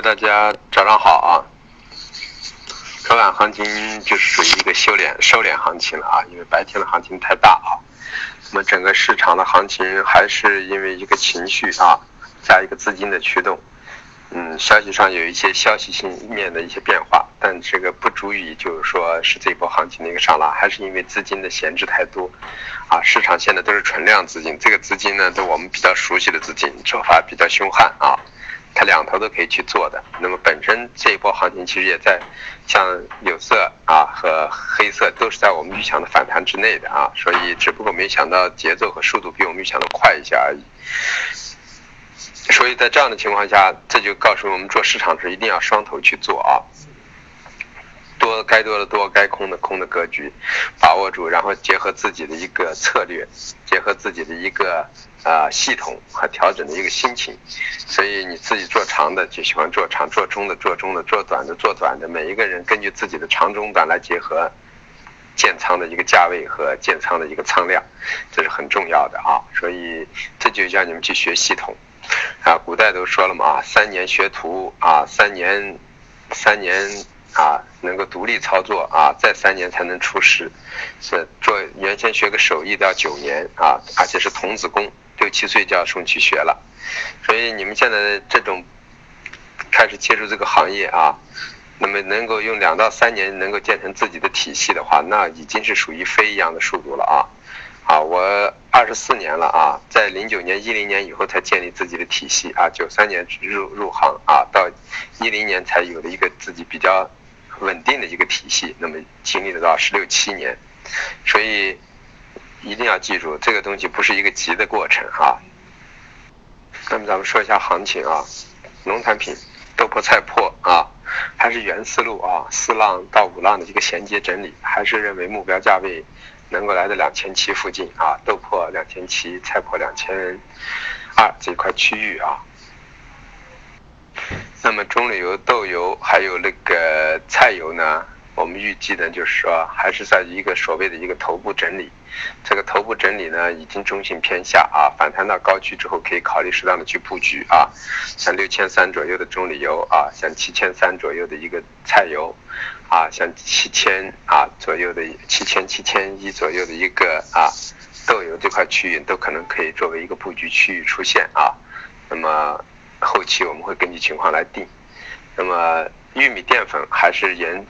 大家早上好啊！昨晚行情就是属于一个修敛收敛行情了啊，因为白天的行情太大啊。那么整个市场的行情还是因为一个情绪啊，加一个资金的驱动。嗯，消息上有一些消息性面的一些变化，但这个不足以就是说是这一波行情的一个上拉，还是因为资金的闲置太多，啊，市场现在都是存量资金，这个资金呢，都我们比较熟悉的资金，做法比较凶悍啊，它两头都可以去做的。那么本身这一波行情其实也在，像有色啊和黑色都是在我们预想的反弹之内的啊，所以只不过没想到节奏和速度比我们预想的快一些而已。所以在这样的情况下，这就告诉我们做市场时一定要双头去做啊，多该多的多，该空的空的格局把握住，然后结合自己的一个策略，结合自己的一个啊系统和调整的一个心情。所以你自己做长的就喜欢做长，做中的做中的，做短的做短的。每一个人根据自己的长中短来结合建仓的一个价位和建仓的一个仓量，这是很重要的啊。所以这就叫你们去学系统。啊，古代都说了嘛，三年学徒啊，三年，三年啊，能够独立操作啊，再三年才能出师。是做原先学个手艺都要九年啊，而且是童子功，六七岁就要送去学了。所以你们现在这种开始接触这个行业啊，那么能够用两到三年能够建成自己的体系的话，那已经是属于飞一样的速度了啊。啊，我二十四年了啊，在零九年、一零年以后才建立自己的体系啊，九三年入入行啊，到一零年才有了一个自己比较稳定的一个体系，那么经历了到十六七年，所以一定要记住，这个东西不是一个急的过程啊。那么咱们说一下行情啊，农产品豆粕菜粕啊，还是原思路啊，四浪到五浪的一个衔接整理，还是认为目标价位。能够来到两千七附近啊，豆粕两千七，菜粕两千二这块区域啊。那么中榈油、豆油还有那个菜油呢，我们预计呢就是说还是在一个所谓的一个头部整理。这个头部整理呢已经中性偏下啊，反弹到高区之后可以考虑适当的去布局啊，像六千三左右的中榈油啊，像七千三左右的一个菜油。啊，像七千啊左右的七千七千一左右的一个啊豆油这块区域都可能可以作为一个布局区域出现啊。那么后期我们会根据情况来定。那么玉米淀粉还是沿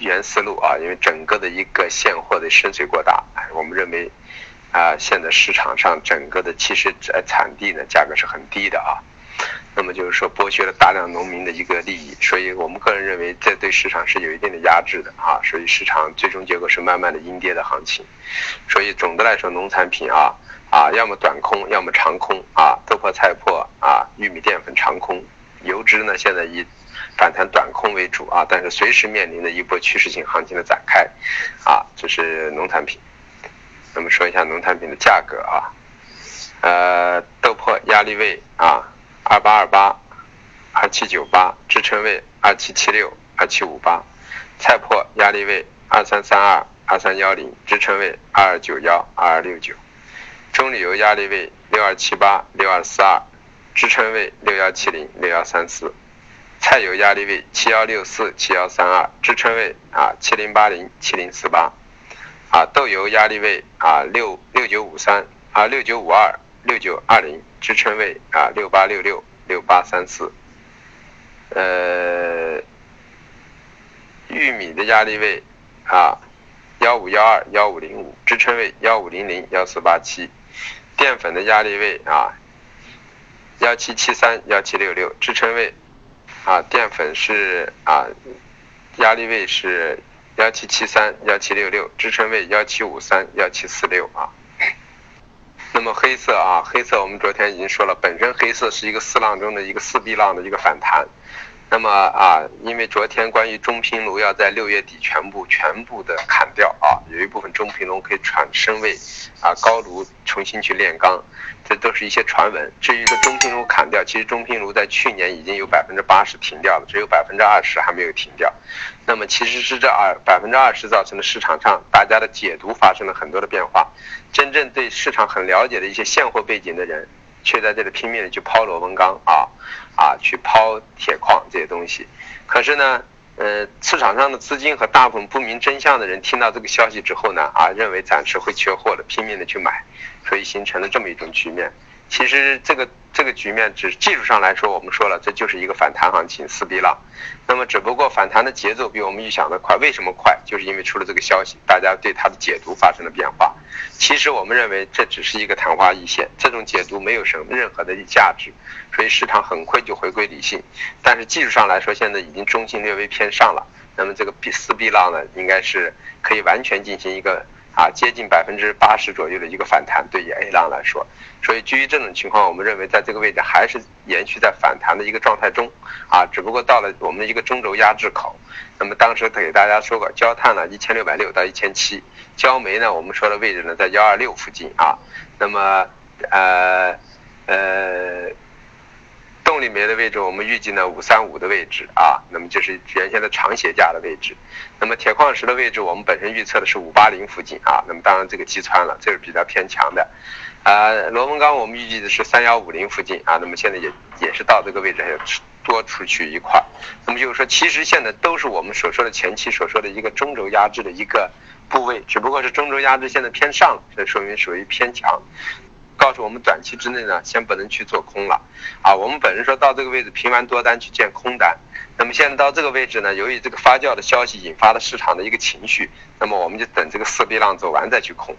原思路啊，因为整个的一个现货的深水过大，我们认为啊现在市场上整个的其实呃产地呢价格是很低的啊。那么就是说剥削了大量农民的一个利益，所以我们个人认为这对市场是有一定的压制的啊，所以市场最终结果是慢慢的阴跌的行情。所以总的来说，农产品啊啊，要么短空，要么长空啊，豆粕、菜粕啊，玉米淀粉长空，油脂呢现在一反弹短空为主啊，但是随时面临的一波趋势性行情的展开啊，这是农产品。那么说一下农产品的价格啊，呃，豆粕压力位啊。二八二八，二七九八，支撑位二七七六，二七五八，菜粕压力位二三三二，二三幺零，支撑位二二九幺，二二六九，中榈油压力位六二七八，六二四二，支撑位六幺七零，六幺三四，菜油压力位七幺六四，七幺三二，支撑位啊七零八零，七零四八，啊豆油压力位啊六六九五三，啊六九五二，六九二零。支撑位啊，六八六六六八三四，呃，玉米的压力位啊，幺五幺二幺五零五，支撑位幺五零零幺四八七，淀粉的压力位啊，幺七七三幺七六六，支撑位啊，淀粉是啊，压力位是幺七七三幺七六六，支撑位幺七五三幺七四六啊。那么黑色啊，黑色我们昨天已经说了，本身黑色是一个四浪中的一个四 B 浪的一个反弹。那么啊，因为昨天关于中频炉要在六月底全部全部的砍掉啊，有一部分中频炉可以转升为啊高炉重新去炼钢，这都是一些传闻。至于说中频炉砍掉，其实中频炉在去年已经有百分之八十停掉了，只有百分之二十还没有停掉。那么其实是这二百分之二十造成的市场上大家的解读发生了很多的变化。真正对市场很了解的一些现货背景的人，却在这里拼命的去抛螺纹钢啊啊，去抛铁矿这些东西。可是呢，呃，市场上的资金和大部分不明真相的人听到这个消息之后呢，啊，认为暂时会缺货的，拼命的去买，所以形成了这么一种局面。其实这个这个局面，只技术上来说，我们说了，这就是一个反弹行情，四 B 浪。那么只不过反弹的节奏比我们预想的快，为什么快？就是因为出了这个消息，大家对它的解读发生了变化。其实我们认为这只是一个昙花一现，这种解读没有什么任何的价值，所以市场很快就回归理性。但是技术上来说，现在已经中性略微偏上了。那么这个四 B 浪呢，应该是可以完全进行一个。啊，接近百分之八十左右的一个反弹，对于 A 浪来说，所以基于这种情况，我们认为在这个位置还是延续在反弹的一个状态中，啊，只不过到了我们的一个中轴压制口。那么当时给大家说过，焦炭呢一千六百六到一千七，焦煤呢我们说的位置呢在幺二六附近啊，那么呃呃。动力煤的位置，我们预计呢五三五的位置啊，那么就是原先的长斜价的位置。那么铁矿石的位置，我们本身预测的是五八零附近啊，那么当然这个击穿了，这是比较偏强的。啊，螺纹钢我们预计的是三幺五零附近啊，那么现在也也是到这个位置还有多出去一块。那么就是说，其实现在都是我们所说的前期所说的一个中轴压制的一个部位，只不过是中轴压制现在偏上，这说明属于偏强。告诉我们，短期之内呢，先不能去做空了，啊，我们本人说到这个位置平完多单去建空单，那么现在到这个位置呢，由于这个发酵的消息引发了市场的一个情绪，那么我们就等这个四 B 浪走完再去空，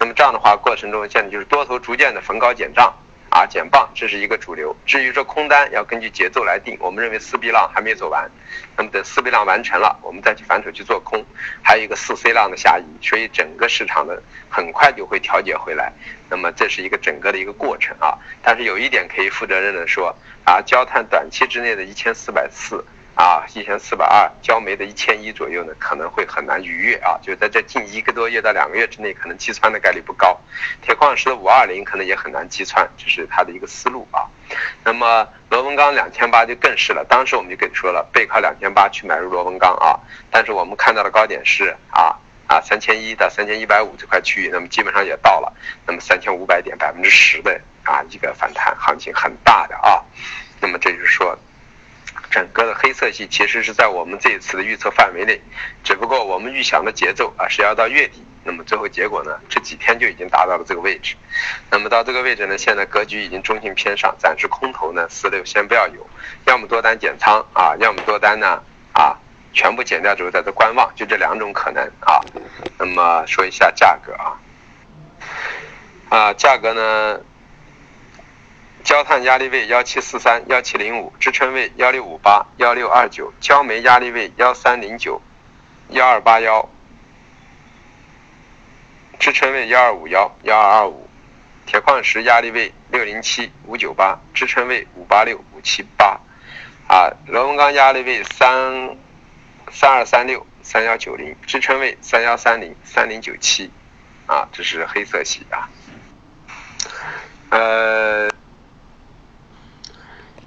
那么这样的话过程中现在就是多头逐渐的逢高减账。啊，减磅这是一个主流。至于说空单要根据节奏来定，我们认为四 B 浪还没走完，那么等四 B 浪完成了，我们再去反手去做空。还有一个四 C 浪的下移，所以整个市场的很快就会调节回来。那么这是一个整个的一个过程啊。但是有一点可以负责任的说，啊，焦炭短期之内的一千四百四。啊，一千四百二，焦煤的一千一左右呢，可能会很难逾越啊，就在这近一个多月到两个月之内，可能击穿的概率不高。铁矿石的五二零可能也很难击穿，这是它的一个思路啊。那么螺纹钢两千八就更是了，当时我们就跟你说了，背靠两千八去买入螺纹钢啊。但是我们看到的高点是啊啊三千一到三千一百五这块区域，那么基本上也到了，那么三千五百点百分之十的啊一个反弹行情很大的啊。那么这就是说。整个的黑色系其实是在我们这一次的预测范围内，只不过我们预想的节奏啊是要到月底，那么最后结果呢这几天就已经达到了这个位置，那么到这个位置呢，现在格局已经中性偏上，暂时空头呢四六先不要有，要么多单减仓啊，要么多单呢啊全部减掉之后在这观望，就这两种可能啊。那么说一下价格啊，啊价格呢。焦炭压力位幺七四三幺七零五，支撑位幺六五八幺六二九，焦煤压力位幺三零九幺二八幺，支撑位幺二五幺幺二二五，铁矿石压力位六零七五九八，支撑位五八六五七八，啊，螺纹钢压力位三三二三六三幺九零，支撑位三幺三零三零九七，啊，这是黑色系啊，呃。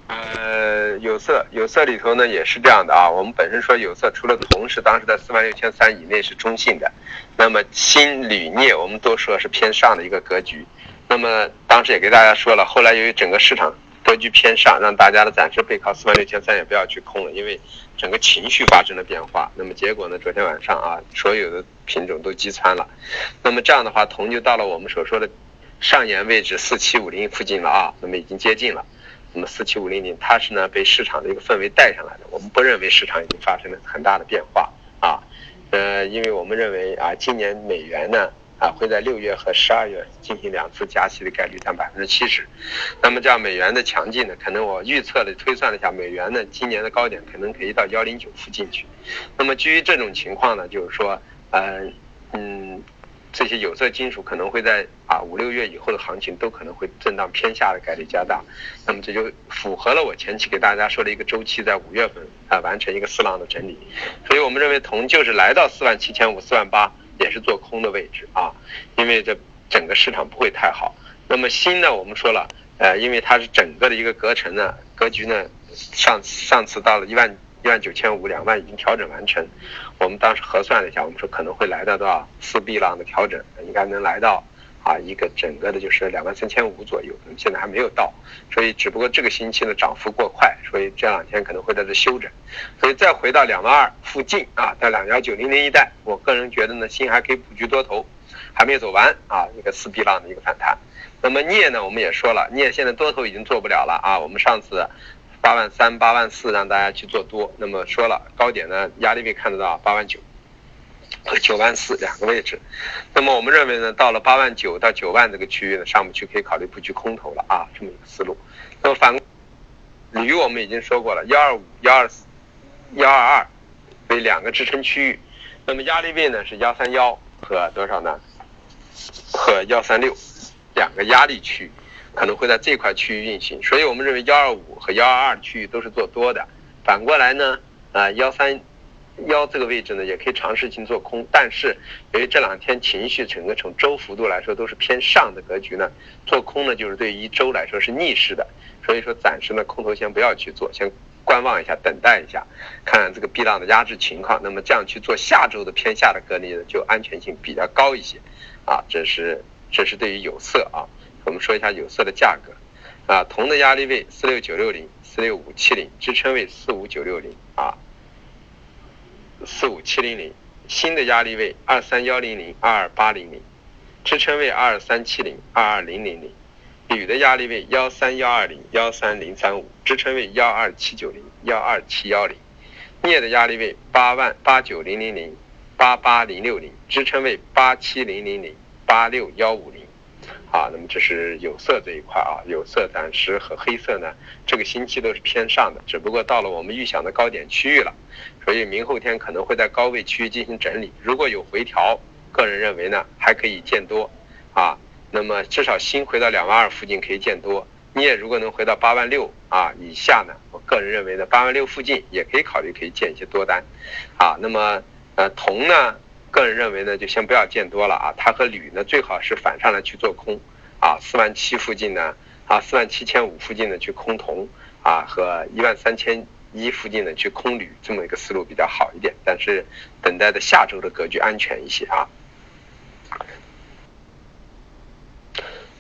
呃，有色有色里头呢也是这样的啊。我们本身说有色除了铜是当时在四万六千三以内是中性的，那么锌、铝、镍我们都说是偏上的一个格局。那么当时也给大家说了，后来由于整个市场格局偏上，让大家的暂时背靠四万六千三也不要去空了，因为整个情绪发生了变化。那么结果呢，昨天晚上啊，所有的品种都击穿了。那么这样的话，铜就到了我们所说的上沿位置四七五零附近了啊，那么已经接近了。那么四七五零零，它是呢被市场的一个氛围带上来的。我们不认为市场已经发生了很大的变化啊，呃，因为我们认为啊，今年美元呢啊会在六月和十二月进行两次加息的概率占百分之七十。那么这样美元的强劲呢，可能我预测的推算了一下，美元呢今年的高点可能可以到幺零九附近去。那么基于这种情况呢，就是说，呃，嗯。这些有色金属可能会在啊五六月以后的行情都可能会震荡偏下的概率加大，那么这就符合了我前期给大家说的一个周期，在五月份啊完成一个四浪的整理，所以我们认为铜就是来到四万七千五、四万八也是做空的位置啊，因为这整个市场不会太好。那么锌呢，我们说了，呃，因为它是整个的一个隔层呢，格局呢，上上次到了一万。一万九千五，两万已经调整完成。我们当时核算了一下，我们说可能会来到多少四 B 浪的调整，应该能来到啊，一个整个的就是两万三千五左右，那么现在还没有到，所以只不过这个星期呢涨幅过快，所以这两天可能会在这休整，所以再回到两万二附近啊，在两幺九零零一带，我个人觉得呢，新还可以布局多头，还没有走完啊，一个四 B 浪的一个反弹。那么镍呢，我们也说了，镍现在多头已经做不了了啊，我们上次八万三、八万四让大家去做多，那么说了高点呢压力位看得到八万九。和九万四两个位置，那么我们认为呢，到了八万九到九万这个区域呢，上不去可以考虑布局空头了啊，这么一个思路。那么反铝我们已经说过了，幺二五、幺二四、幺二二为两个支撑区域，那么压力位呢是幺三幺和多少呢？和幺三六两个压力区可能会在这块区域运行，所以我们认为幺二五和幺二二区域都是做多的。反过来呢，啊幺三。幺这个位置呢，也可以尝试性做空，但是由于这两天情绪整个从周幅度来说都是偏上的格局呢，做空呢就是对于一周来说是逆势的，所以说暂时呢空头先不要去做，先观望一下，等待一下，看看这个 B 浪的压制情况，那么这样去做下周的偏下的格局呢，就安全性比较高一些，啊，这是这是对于有色啊，我们说一下有色的价格，啊，铜的压力位四六九六零、四六五七零，支撑位四五九六零啊。四五七零零，新的压力位二三幺零零二二八零零，支撑位二二三七零二二零零零，铝的压力位幺三幺二零幺三零三五，支撑位幺二七九零幺二七幺零，镍的压力位八万八九零零零八八零六零，支撑位八七零零零八六幺五零。啊，那么这是有色这一块啊，有色暂时和黑色呢，这个星期都是偏上的，只不过到了我们预想的高点区域了，所以明后天可能会在高位区域进行整理。如果有回调，个人认为呢还可以见多，啊，那么至少新回到两万二附近可以见多。你也如果能回到八万六啊以下呢，我个人认为呢八万六附近也可以考虑可以建一些多单，啊，那么呃铜呢？个人认为呢，就先不要见多了啊，它和铝呢最好是反上来去做空，啊，四万七附近呢，啊，四万七千五附近呢去空铜，啊，和一万三千一附近呢去空铝，这么一个思路比较好一点，但是等待的下周的格局安全一些啊。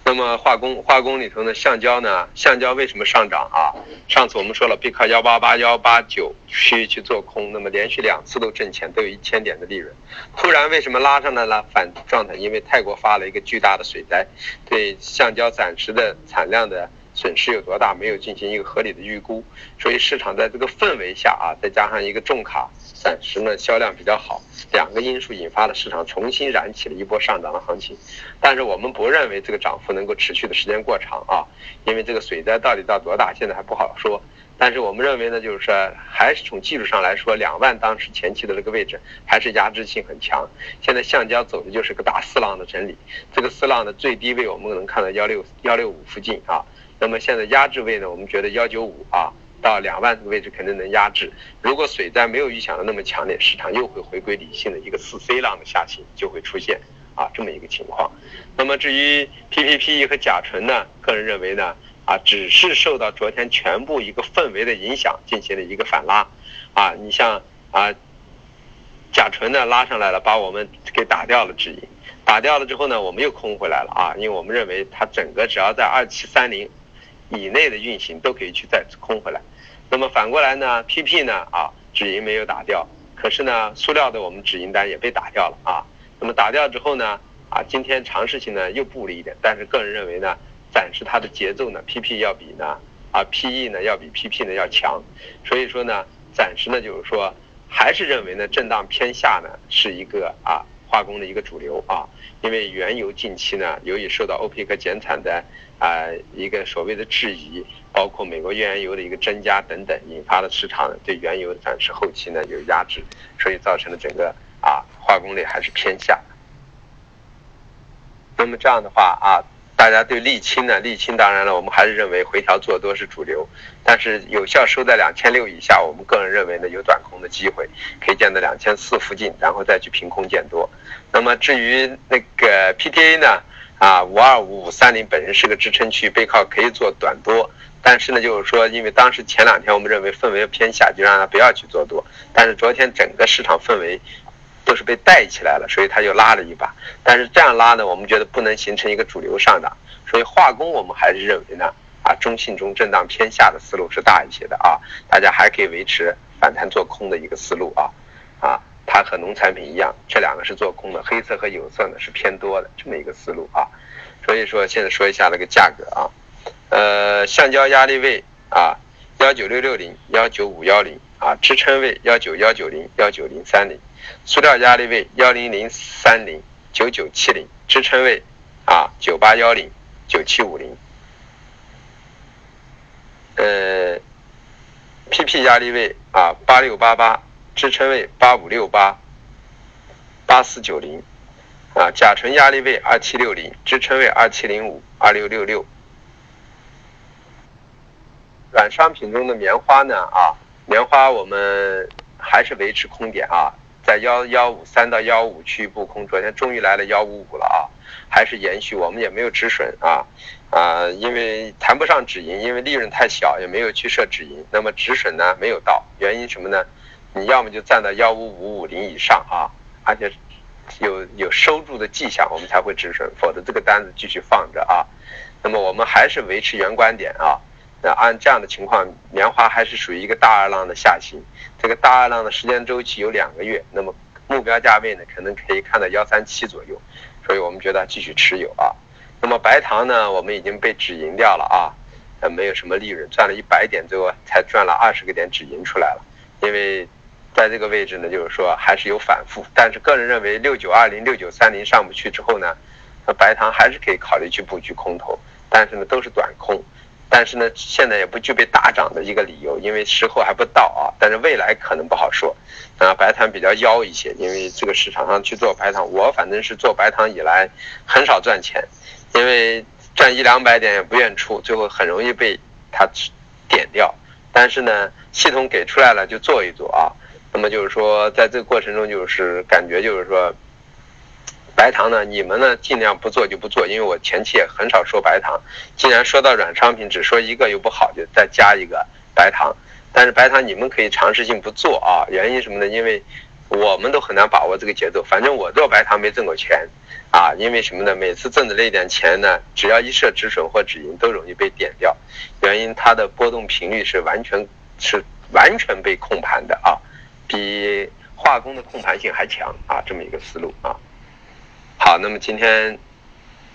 那么化工化工里头的，橡胶呢，橡胶为什么上涨啊？上次我们说了，背靠幺八八幺八九区去做空，那么连续两次都挣钱，都有一千点的利润。突然为什么拉上来了反状态？因为泰国发了一个巨大的水灾，对橡胶暂时的产量的损失有多大，没有进行一个合理的预估，所以市场在这个氛围下啊，再加上一个重卡。暂时呢销量比较好，两个因素引发了市场重新燃起了一波上涨的行情，但是我们不认为这个涨幅能够持续的时间过长啊，因为这个水灾到底到多大现在还不好说。但是我们认为呢，就是说还是从技术上来说，两万当时前期的这个位置还是压制性很强。现在橡胶走的就是个大四浪的整理，这个四浪的最低位我们能看到幺六幺六五附近啊，那么现在压制位呢，我们觉得幺九五啊。到两万这个位置肯定能压制。如果水灾没有预想的那么强烈，市场又会回归理性的一个四 C 浪的下行就会出现啊这么一个情况。那么至于 PPP 和甲醇呢，个人认为呢啊只是受到昨天全部一个氛围的影响进行了一个反拉啊。你像啊甲醇呢拉上来了，把我们给打掉了止盈，打掉了之后呢，我们又空回来了啊，因为我们认为它整个只要在二七三零。以内的运行都可以去再次空回来，那么反过来呢？PP 呢？啊，止盈没有打掉，可是呢，塑料的我们止盈单也被打掉了啊。那么打掉之后呢？啊，今天尝试性呢又布了一点，但是个人认为呢，暂时它的节奏呢，PP 要比呢，啊，PE 呢要比 PP 呢要强，所以说呢，暂时呢就是说，还是认为呢，震荡偏下呢是一个啊。化工的一个主流啊，因为原油近期呢，由于受到欧佩克减产的啊一个所谓的质疑，包括美国页岩油的一个增加等等，引发了市场对原油暂时后期呢有压制，所以造成了整个啊化工类还是偏下。那么这样的话啊。大家对沥青呢？沥青当然了，我们还是认为回调做多是主流，但是有效收在两千六以下，我们个人认为呢有短空的机会，可以见到两千四附近，然后再去凭空见多。那么至于那个 PTA 呢？啊，五二五五三零本身是个支撑区，背靠可以做短多，但是呢，就是说，因为当时前两天我们认为氛围偏下，就让它不要去做多。但是昨天整个市场氛围都是被带起来了，所以它又拉了一把。但是这样拉呢，我们觉得不能形成一个主流上涨，所以化工我们还是认为呢，啊，中性中震荡偏下的思路是大一些的啊，大家还可以维持反弹做空的一个思路啊，啊，它和农产品一样，这两个是做空的，黑色和有色呢是偏多的这么一个思路啊，所以说现在说一下那个价格啊，呃，橡胶压力位啊，幺九六六零幺九五幺零。啊，支撑位幺九幺九零幺九零三零，塑料压力位幺零零三零九九七零，支撑位啊九八幺零九七五零，呃，PP 压力位啊八六八八，支撑位八五六八八四九零，啊，甲醇压力位二七六零，支撑位二七零五二六六六，软商品中的棉花呢啊。棉花我们还是维持空点啊，在幺幺五三到幺五区域布空，昨天终于来了幺五五了啊，还是延续，我们也没有止损啊啊，因为谈不上止盈，因为利润太小，也没有去设止盈。那么止损呢没有到，原因什么呢？你要么就站到幺五五五零以上啊，而且有有收住的迹象，我们才会止损，否则这个单子继续放着啊。那么我们还是维持原观点啊。那按这样的情况，棉花还是属于一个大二浪的下行，这个大二浪的时间周期有两个月，那么目标价位呢，可能可以看到幺三七左右，所以我们觉得继续持有啊。那么白糖呢，我们已经被止盈掉了啊，呃，没有什么利润，赚了一百点最后才赚了二十个点止盈出来了，因为在这个位置呢，就是说还是有反复，但是个人认为六九二零、六九三零上不去之后呢，那白糖还是可以考虑去布局空头，但是呢，都是短空。但是呢，现在也不具备大涨的一个理由，因为时候还不到啊。但是未来可能不好说。啊，白糖比较妖一些，因为这个市场上去做白糖，我反正是做白糖以来很少赚钱，因为赚一两百点也不愿出，最后很容易被它点掉。但是呢，系统给出来了就做一做啊。那么就是说，在这个过程中，就是感觉就是说。白糖呢？你们呢？尽量不做就不做，因为我前期也很少说白糖。既然说到软商品，只说一个又不好，就再加一个白糖。但是白糖你们可以尝试性不做啊，原因什么呢？因为我们都很难把握这个节奏。反正我做白糖没挣过钱啊，因为什么呢？每次挣的那点钱呢，只要一设止损或止盈，都容易被点掉。原因它的波动频率是完全是完全被控盘的啊，比化工的控盘性还强啊，这么一个思路啊。好，那么今天，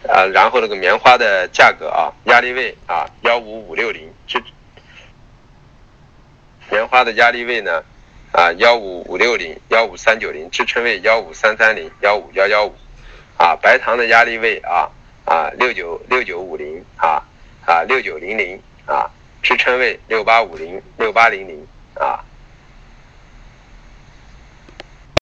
呃，然后那个棉花的价格啊，压力位啊，幺五五六零，支棉花的压力位呢，啊，幺五五六零，幺五三九零，支撑位幺五三三零，幺五幺幺五，啊，白糖的压力位啊，啊，六九六九五零，啊，啊，六九零零，啊，支撑位六八五零，六八零零，啊